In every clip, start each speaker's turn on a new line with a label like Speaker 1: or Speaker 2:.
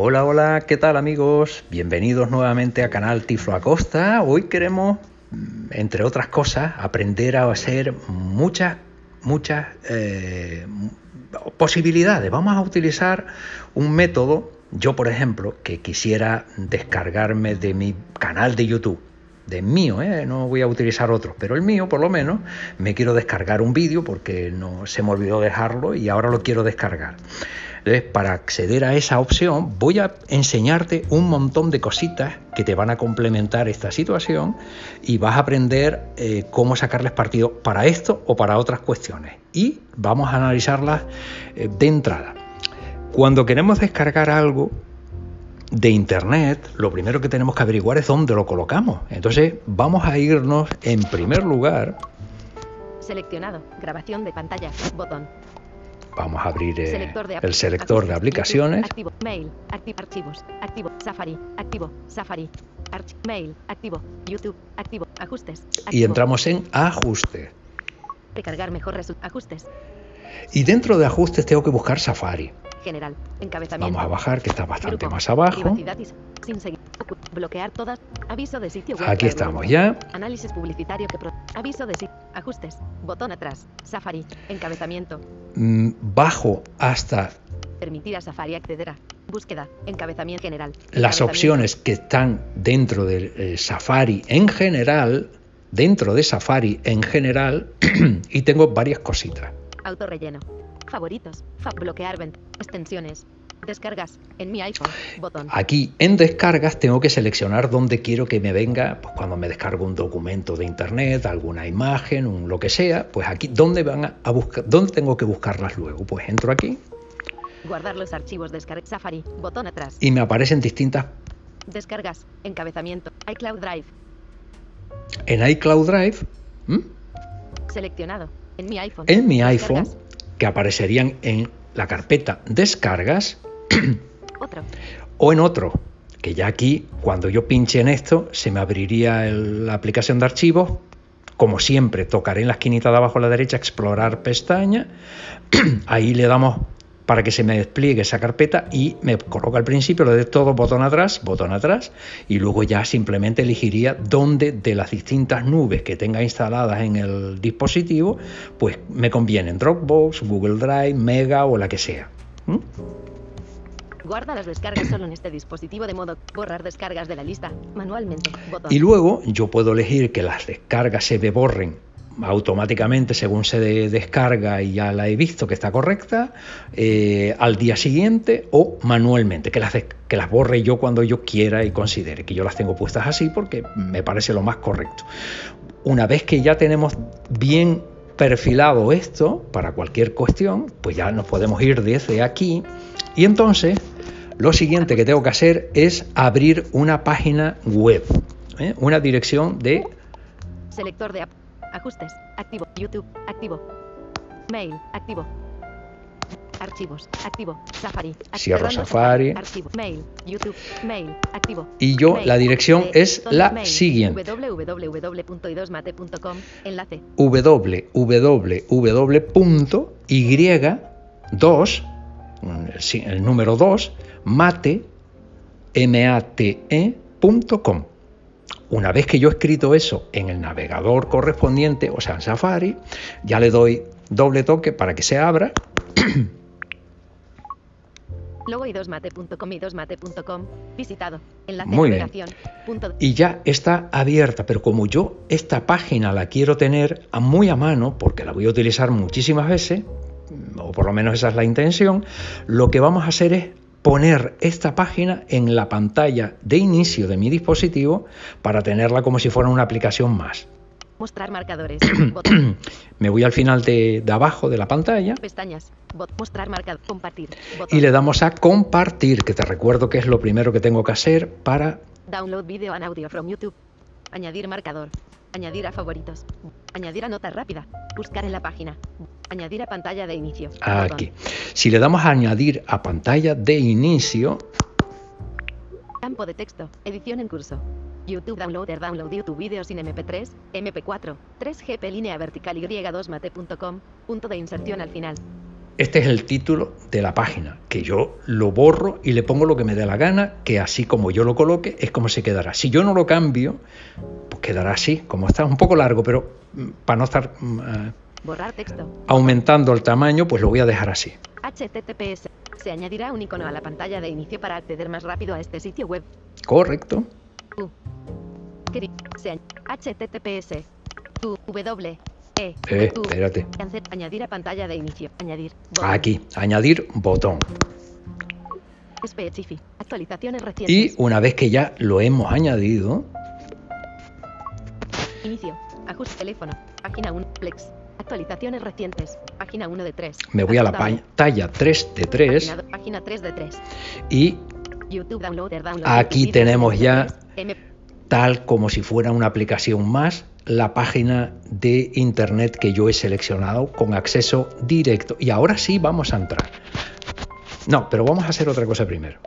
Speaker 1: Hola, hola, ¿qué tal amigos? Bienvenidos nuevamente a canal Tiflo Acosta. Hoy queremos, mm, entre otras cosas, aprender a hacer muchas, muchas eh, posibilidades. Vamos a utilizar un método, yo por ejemplo, que quisiera descargarme de mi canal de YouTube de mío, ¿eh? no voy a utilizar otro, pero el mío por lo menos me quiero descargar un vídeo porque no se me olvidó dejarlo y ahora lo quiero descargar. Entonces, para acceder a esa opción, voy a enseñarte un montón de cositas que te van a complementar esta situación y vas a aprender eh, cómo sacarles partido para esto o para otras cuestiones. Y vamos a analizarlas eh, de entrada. Cuando queremos descargar algo, de Internet, lo primero que tenemos que averiguar es dónde lo colocamos. Entonces vamos a irnos en primer lugar.
Speaker 2: Seleccionado. Grabación de pantalla. Botón.
Speaker 1: Vamos a abrir eh, el selector de aplicaciones.
Speaker 2: Activo. Mail. Activo. Archivos. Activo. Safari. Activo. Safari. mail. Activo. YouTube. Activo. Ajustes.
Speaker 1: Y entramos en ajuste.
Speaker 2: Recargar mejor ajustes.
Speaker 1: Y dentro de ajustes tengo que buscar Safari.
Speaker 2: General. Encabezamiento.
Speaker 1: Vamos a bajar, que está bastante más abajo.
Speaker 2: Sin seguir. Bloquear todas. Aviso de sitio
Speaker 1: web. Aquí estamos ya.
Speaker 2: Análisis publicitario que pro... Aviso de sitio. Ajustes. Botón atrás. Safari. Encabezamiento.
Speaker 1: Mm, bajo hasta.
Speaker 2: Permitir a Safari acceder a. Búsqueda. Encabezamiento general.
Speaker 1: Las opciones que están dentro de eh, Safari en general. Dentro de Safari en general. y tengo varias cositas.
Speaker 2: Autorrelleno. Favoritos. bloquear extensiones. Descargas en mi iPhone. Botón.
Speaker 1: Aquí en descargas tengo que seleccionar dónde quiero que me venga, pues cuando me descargo un documento de internet, alguna imagen, un lo que sea, pues aquí dónde van a buscar, dónde tengo que buscarlas luego. Pues entro aquí.
Speaker 2: Guardar los archivos descarga Safari, botón atrás.
Speaker 1: Y me aparecen distintas
Speaker 2: descargas, encabezamiento, iCloud Drive.
Speaker 1: En iCloud Drive.
Speaker 2: Seleccionado en mi iPhone.
Speaker 1: En mi iPhone que aparecerían en la carpeta descargas o en otro, que ya aquí cuando yo pinche en esto se me abriría la aplicación de archivos. Como siempre, tocaré en la esquinita de abajo a la derecha explorar pestaña. Ahí le damos para que se me despliegue esa carpeta y me coloca al principio lo de todo botón atrás, botón atrás y luego ya simplemente elegiría dónde de las distintas nubes que tenga instaladas en el dispositivo, pues me conviene Dropbox, Google Drive, Mega o la que sea.
Speaker 2: Guarda las descargas solo en este dispositivo de modo borrar descargas de la lista manualmente.
Speaker 1: Y luego yo puedo elegir que las descargas se me borren automáticamente según se descarga y ya la he visto que está correcta, eh, al día siguiente o manualmente, que las, que las borre yo cuando yo quiera y considere, que yo las tengo puestas así porque me parece lo más correcto. Una vez que ya tenemos bien perfilado esto para cualquier cuestión, pues ya nos podemos ir desde aquí y entonces lo siguiente que tengo que hacer es abrir una página web, ¿eh? una dirección de...
Speaker 2: Selector de Ajustes. Activo. YouTube. Activo. Mail. Activo. Archivos. Activo. Safari.
Speaker 1: Cierro Safari.
Speaker 2: Archivo. Mail. YouTube. Mail. Activo.
Speaker 1: Y yo la dirección es la siguiente.
Speaker 2: www.idosmate.com. Enlace.
Speaker 1: www.y2 el número 2 mate mate.com. Una vez que yo he escrito eso en el navegador correspondiente, o sea, en Safari, ya le doy doble toque para que se abra.
Speaker 2: Logo y 2mate.com y 2mate.com visitado. Enlace
Speaker 1: Muy bien. Y ya está abierta, pero como yo esta página la quiero tener muy a mano, porque la voy a utilizar muchísimas veces, o por lo menos esa es la intención, lo que vamos a hacer es poner esta página en la pantalla de inicio de mi dispositivo para tenerla como si fuera una aplicación más.
Speaker 2: Mostrar marcadores.
Speaker 1: Me voy al final de, abajo de la pantalla.
Speaker 2: Pestañas. mostrar marcador. Compartir.
Speaker 1: Y le damos a compartir, que te recuerdo que es lo primero que tengo que hacer para...
Speaker 2: Download video and audio from YouTube. Añadir marcador. Añadir a favoritos. Añadir a nota rápida. Buscar en la página. Añadir a pantalla de inicio.
Speaker 1: Aquí. Si le damos a añadir a pantalla de inicio.
Speaker 2: Campo de texto. Edición en curso. YouTube Downloader Download YouTube Video sin MP3, MP4, 3GP línea vertical y2mate.com. Punto de inserción al final.
Speaker 1: Este es el título de la página, que yo lo borro y le pongo lo que me dé la gana, que así como yo lo coloque es como se quedará. Si yo no lo cambio, pues quedará así, como está un poco largo, pero mm, para no estar mm, eh,
Speaker 2: Borrar texto.
Speaker 1: aumentando el tamaño, pues lo voy a dejar así.
Speaker 2: HTTPS. Se añadirá un icono a la pantalla de inicio para acceder más rápido a este sitio web.
Speaker 1: Correcto.
Speaker 2: U. Se HTTPS. Tu W. E.
Speaker 1: Eh, espérate.
Speaker 2: Añadir a pantalla de inicio. Añadir. Botón.
Speaker 1: Aquí, añadir botón.
Speaker 2: Specify. Actualizaciones recientes.
Speaker 1: Y una vez que ya lo hemos añadido,
Speaker 2: Inicio. Ajuste teléfono. Página 1. Plex. Actualizaciones recientes. Página 1 de 3.
Speaker 1: me voy a la pantalla 3 de 3
Speaker 2: Página, página 3 de 3.
Speaker 1: y
Speaker 2: YouTube Downloader Download.
Speaker 1: Aquí tenemos
Speaker 2: MP3,
Speaker 1: ya- tal como si fuera una aplicación más, la página de internet que yo he seleccionado con acceso directo. Y ahora sí vamos a entrar. No, pero vamos a hacer otra cosa primero.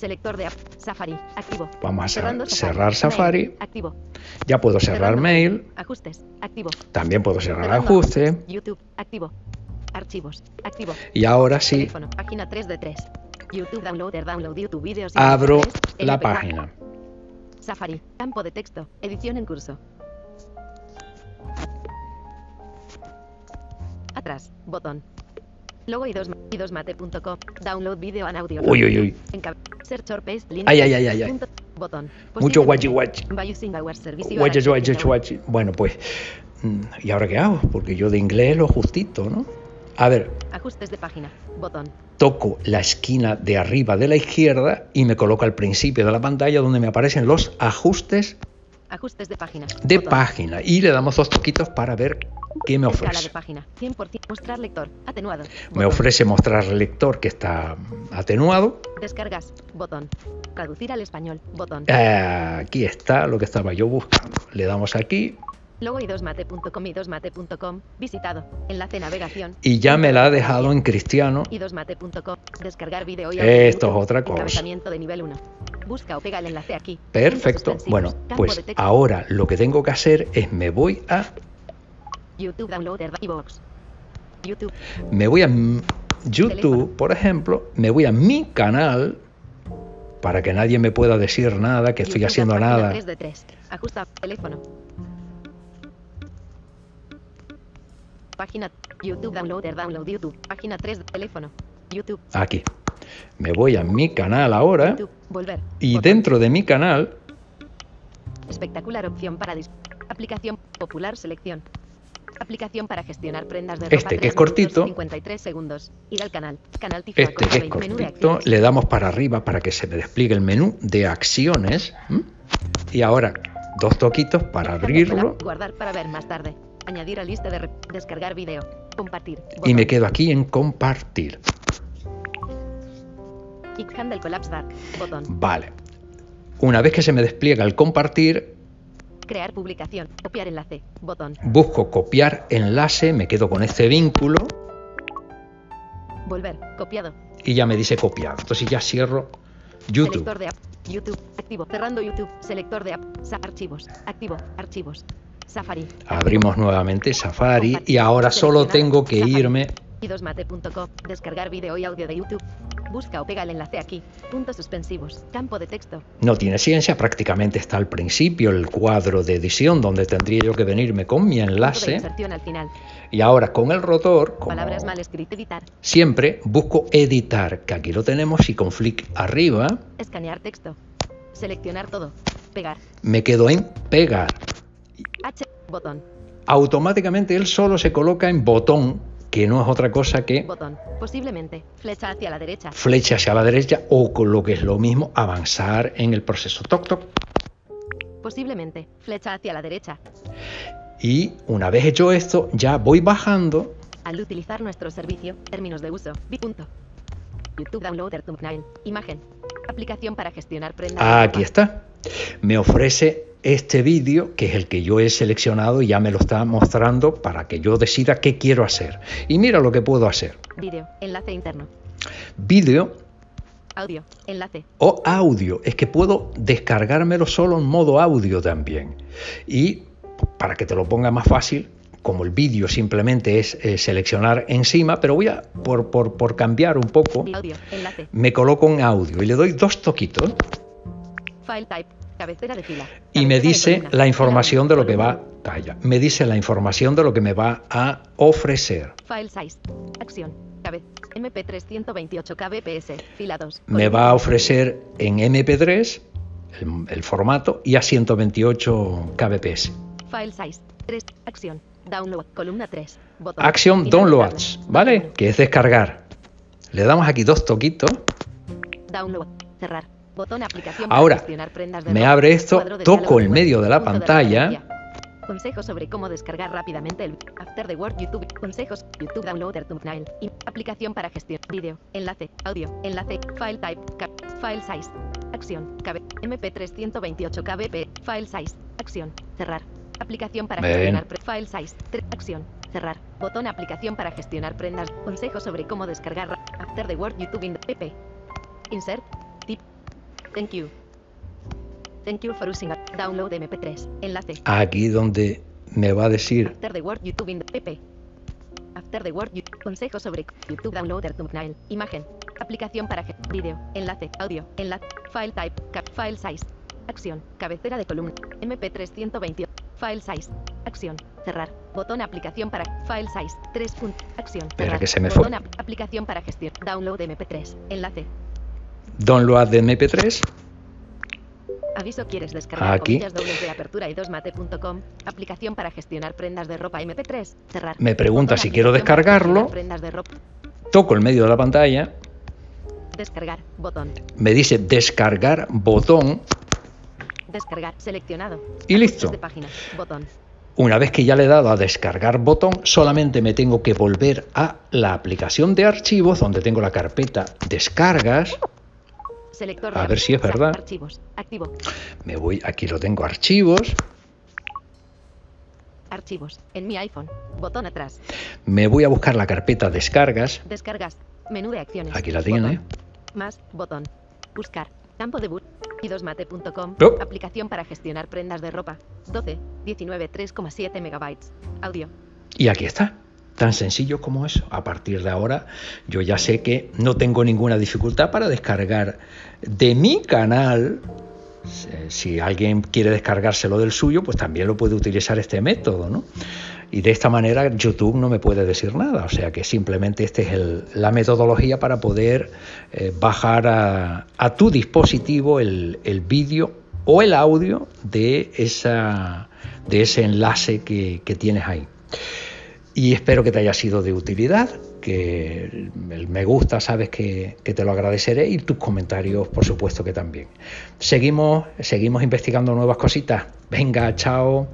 Speaker 2: Selector de app. Safari. Activo.
Speaker 1: Vamos a
Speaker 2: Cerrando
Speaker 1: cerrar Safari.
Speaker 2: Mail, Activo.
Speaker 1: Ya puedo cerrar
Speaker 2: Cerrando
Speaker 1: mail,
Speaker 2: Ajustes. Activo.
Speaker 1: también puedo cerrar
Speaker 2: Cerrando
Speaker 1: ajuste.
Speaker 2: YouTube. Activo. Archivos. Activo.
Speaker 1: y ahora sí
Speaker 2: Teléfono. Página 3 de 3. YouTube Downloader Download YouTube Videos.
Speaker 1: abro
Speaker 2: MP3,
Speaker 1: la
Speaker 2: MP4.
Speaker 1: página.
Speaker 2: Safari. Campo de texto. Edición en curso. Atrás. Botón. Logo y 2 mate.com. Download video and audio.
Speaker 1: Uy, uy, uy.
Speaker 2: Search or paste link.
Speaker 1: Ay, ay, ay, ay,
Speaker 2: Botón.
Speaker 1: Mucho guachi guachi. Guachi, guachi, guachi. Bueno, pues, mm, ¿y ahora qué hago? Porque yo de inglés lo justito, ¿no? A ver,
Speaker 2: Ajustes de página. Botón.
Speaker 1: toco la esquina de arriba de la izquierda y me coloco al principio de la pantalla donde me aparecen los ajustes
Speaker 2: Ajustes de página.
Speaker 1: de
Speaker 2: Botón.
Speaker 1: página y le damos dos toquitos para ver qué me
Speaker 2: de
Speaker 1: ofrece.
Speaker 2: página. 100%. Mostrar lector. Atenuado.
Speaker 1: Me ofrece mostrar lector que está atenuado.
Speaker 2: Descargas. Botón. Traducir al español. Botón.
Speaker 1: Eh, Aquí está lo que estaba yo buscando. Le damos aquí
Speaker 2: Logo y 2mate.com y 2mate.com. Visitado. Enlace navegación.
Speaker 1: y ya me la ha dejado en cristiano.
Speaker 2: y 2mate.com. Descargar video y
Speaker 1: Esto es otra cosa.
Speaker 2: Encabezamiento de nivel 1. Busca o pega el enlace aquí.
Speaker 1: Perfecto. Bueno, pues ahora lo que tengo que hacer es me voy a
Speaker 2: YouTube Downloader iVoox. YouTube.
Speaker 1: me voy a YouTube, por ejemplo, me voy a mi canal para que nadie me pueda decir nada, que estoy haciendo nada.
Speaker 2: 3 de 3. Ajusta teléfono. Página YouTube Downloader Download YouTube. Página 3 de teléfono. YouTube.
Speaker 1: Aquí. Me voy a mi canal ahora
Speaker 2: YouTube. Volver.
Speaker 1: y
Speaker 2: Botón.
Speaker 1: dentro de mi canal
Speaker 2: Espectacular opción para aplicación popular selección. Aplicación para gestionar prendas de ropa.
Speaker 1: Este, que es cortito.
Speaker 2: minutos, 53 segundos. Ir al canal. Canal Tiflo
Speaker 1: Este que es cortito, le damos para arriba para que se me despliegue el menú de acciones. Y ahora dos toquitos para abrirlo
Speaker 2: para- Guardar para ver más tarde. Añadir a lista de re- descargar video. Compartir.
Speaker 1: y me quedo aquí en compartir.
Speaker 2: Kick Handle Collapse Dark. Botón.
Speaker 1: Vale. Una vez que se me despliega el compartir,
Speaker 2: Crear publicación. Copiar enlace. Botón.
Speaker 1: busco copiar enlace, me quedo con este vínculo
Speaker 2: Volver. Copiado.
Speaker 1: y ya me dice copiado. Entonces ya cierro YouTube.
Speaker 2: Selector de app. YouTube. Activo. Cerrando YouTube. Selector de app. Sa- archivos. Activo. Archivos. Safari.
Speaker 1: Abrimos nuevamente Safari y ahora solo tengo que irme.
Speaker 2: y 2mate.com. Descargar video y audio de YouTube. Busca o pega el enlace aquí. Puntos suspensivos. Campo de texto.
Speaker 1: No tiene ciencia, prácticamente está al principio el cuadro de edición donde tendría yo que venirme con mi enlace.
Speaker 2: al final.
Speaker 1: Y ahora con el rotor, como
Speaker 2: Palabras mal escritas. Editar.
Speaker 1: siempre, busco editar, que aquí lo tenemos y con flick arriba
Speaker 2: Escanear texto. Seleccionar todo. Pegar.
Speaker 1: me quedo en pegar.
Speaker 2: H. Botón.
Speaker 1: Automáticamente él solo se coloca en botón, que no es otra cosa que
Speaker 2: Botón. Posiblemente. Flecha hacia la derecha.
Speaker 1: flecha hacia la derecha o con lo que es lo mismo, avanzar en el proceso. Toc, toc.
Speaker 2: Posiblemente. Flecha hacia la derecha.
Speaker 1: Y una vez hecho esto, ya voy bajando
Speaker 2: Al utilizar nuestro servicio, términos de uso. Vi punto. YouTube Downloader Thumbnail. Imagen. Aplicación para gestionar prendas. de
Speaker 1: Aquí está. Me ofrece este vídeo, que es el que yo he seleccionado y ya me lo está mostrando para que yo decida qué quiero hacer. Y mira lo que puedo hacer.
Speaker 2: Vídeo. Enlace interno.
Speaker 1: Vídeo
Speaker 2: Audio. Enlace.
Speaker 1: o audio. Es que puedo descargármelo solo en modo audio también. Y para que te lo ponga más fácil, como el vídeo simplemente es eh, seleccionar encima, pero voy a, por, por, por cambiar un poco,
Speaker 2: Audio. Enlace.
Speaker 1: me coloco en audio y le doy dos toquitos
Speaker 2: File type. Cabecera de fila.
Speaker 1: y me
Speaker 2: Cabecera
Speaker 1: dice la información de lo que va, calla, me dice la información de lo que me va a ofrecer.
Speaker 2: File size. Acción. Cabe. MP3 128 kbps. Fila 2.
Speaker 1: Me va a ofrecer en MP3 el, el formato y a 128 kbps.
Speaker 2: File size. 3. Acción. Download. Columna 3. Botón.
Speaker 1: Action
Speaker 2: Finalizar.
Speaker 1: Downloads, ¿vale? Que es descargar. Le damos aquí dos toquitos.
Speaker 2: Download. Cerrar. Botón aplicación para
Speaker 1: Ahora,
Speaker 2: gestionar prendas de
Speaker 1: me
Speaker 2: ropa.
Speaker 1: abre esto, toco el medio de la pantalla.
Speaker 2: Consejos sobre cómo descargar rápidamente el After the Word YouTube. Consejos YouTube Downloader Thumbnail. Aplicación para gestión. Vídeo. Enlace. Audio. Enlace. File type. file size. Acción. Cabe. MP3 128 kbp. File size. Acción. Cerrar. Aplicación para
Speaker 1: Ven.
Speaker 2: gestionar file size. Acción. Cerrar. Botón aplicación para gestionar prendas. Consejos sobre cómo descargar After the Word YouTube in pp. Insert. Thank you. Thank you for using download MP3. Enlace.
Speaker 1: Aquí donde me va a decir
Speaker 2: After the Word YouTube in pp. After the Word YouTube. Consejos sobre YouTube Downloader Thumbnail. Imagen. Aplicación para vídeo. Enlace. Audio. Enlace. File type. Cap. File size. Acción. Cabecera de columna. MP3 128. File size. Acción. Cerrar. Botón aplicación para file size. 3. punto- Acción.
Speaker 1: Espera,
Speaker 2: cerrar.
Speaker 1: que se me fue.
Speaker 2: Botón ap- aplicación para gestión. Download MP3. Enlace.
Speaker 1: Download de MP3.
Speaker 2: Aviso quieres descargar
Speaker 1: Aquí.
Speaker 2: dobles de apertura y 2mate.com. Aplicación para gestionar prendas de ropa MP3. Cerrar.
Speaker 1: Me pregunta si quiero descargarlo.
Speaker 2: Prendas de ropa.
Speaker 1: Toco el medio de la pantalla.
Speaker 2: Descargar. Botón.
Speaker 1: Me dice descargar botón
Speaker 2: Descargar. Seleccionado.
Speaker 1: y listo.
Speaker 2: De página. Botón.
Speaker 1: Una vez que ya le he dado a descargar botón, solamente me tengo que volver a la aplicación de archivos donde tengo la carpeta descargas.
Speaker 2: Selector
Speaker 1: A ver si es verdad.
Speaker 2: Archivos. Activo.
Speaker 1: Me voy, aquí lo tengo archivos.
Speaker 2: Archivos. En mi iPhone. Botón atrás.
Speaker 1: Me voy a buscar la carpeta descargas.
Speaker 2: Descargas. Menú de acciones.
Speaker 1: Aquí la tiene.
Speaker 2: Botón. Más. Botón. Buscar. Campo de bus. Y2mate.com.
Speaker 1: Oh.
Speaker 2: Aplicación para gestionar prendas de ropa. 12. 19. 3,7 megabytes. Audio.
Speaker 1: Y aquí está. Tan sencillo como eso. A partir de ahora yo ya sé que no tengo ninguna dificultad para descargar de mi canal. Si- Si alguien quiere descargárselo del suyo, pues también lo puede utilizar este método, ¿no? Y de esta manera YouTube no me puede decir nada. O sea que simplemente esta es el- la metodología para poder eh, bajar a, a tu dispositivo el, el vídeo o el audio de, esa, de ese enlace que tienes ahí. Y espero que te haya sido de utilidad, que el me gusta sabes que, que te lo agradeceré y tus comentarios por supuesto que también. Seguimos, seguimos investigando nuevas cositas. Venga, chao.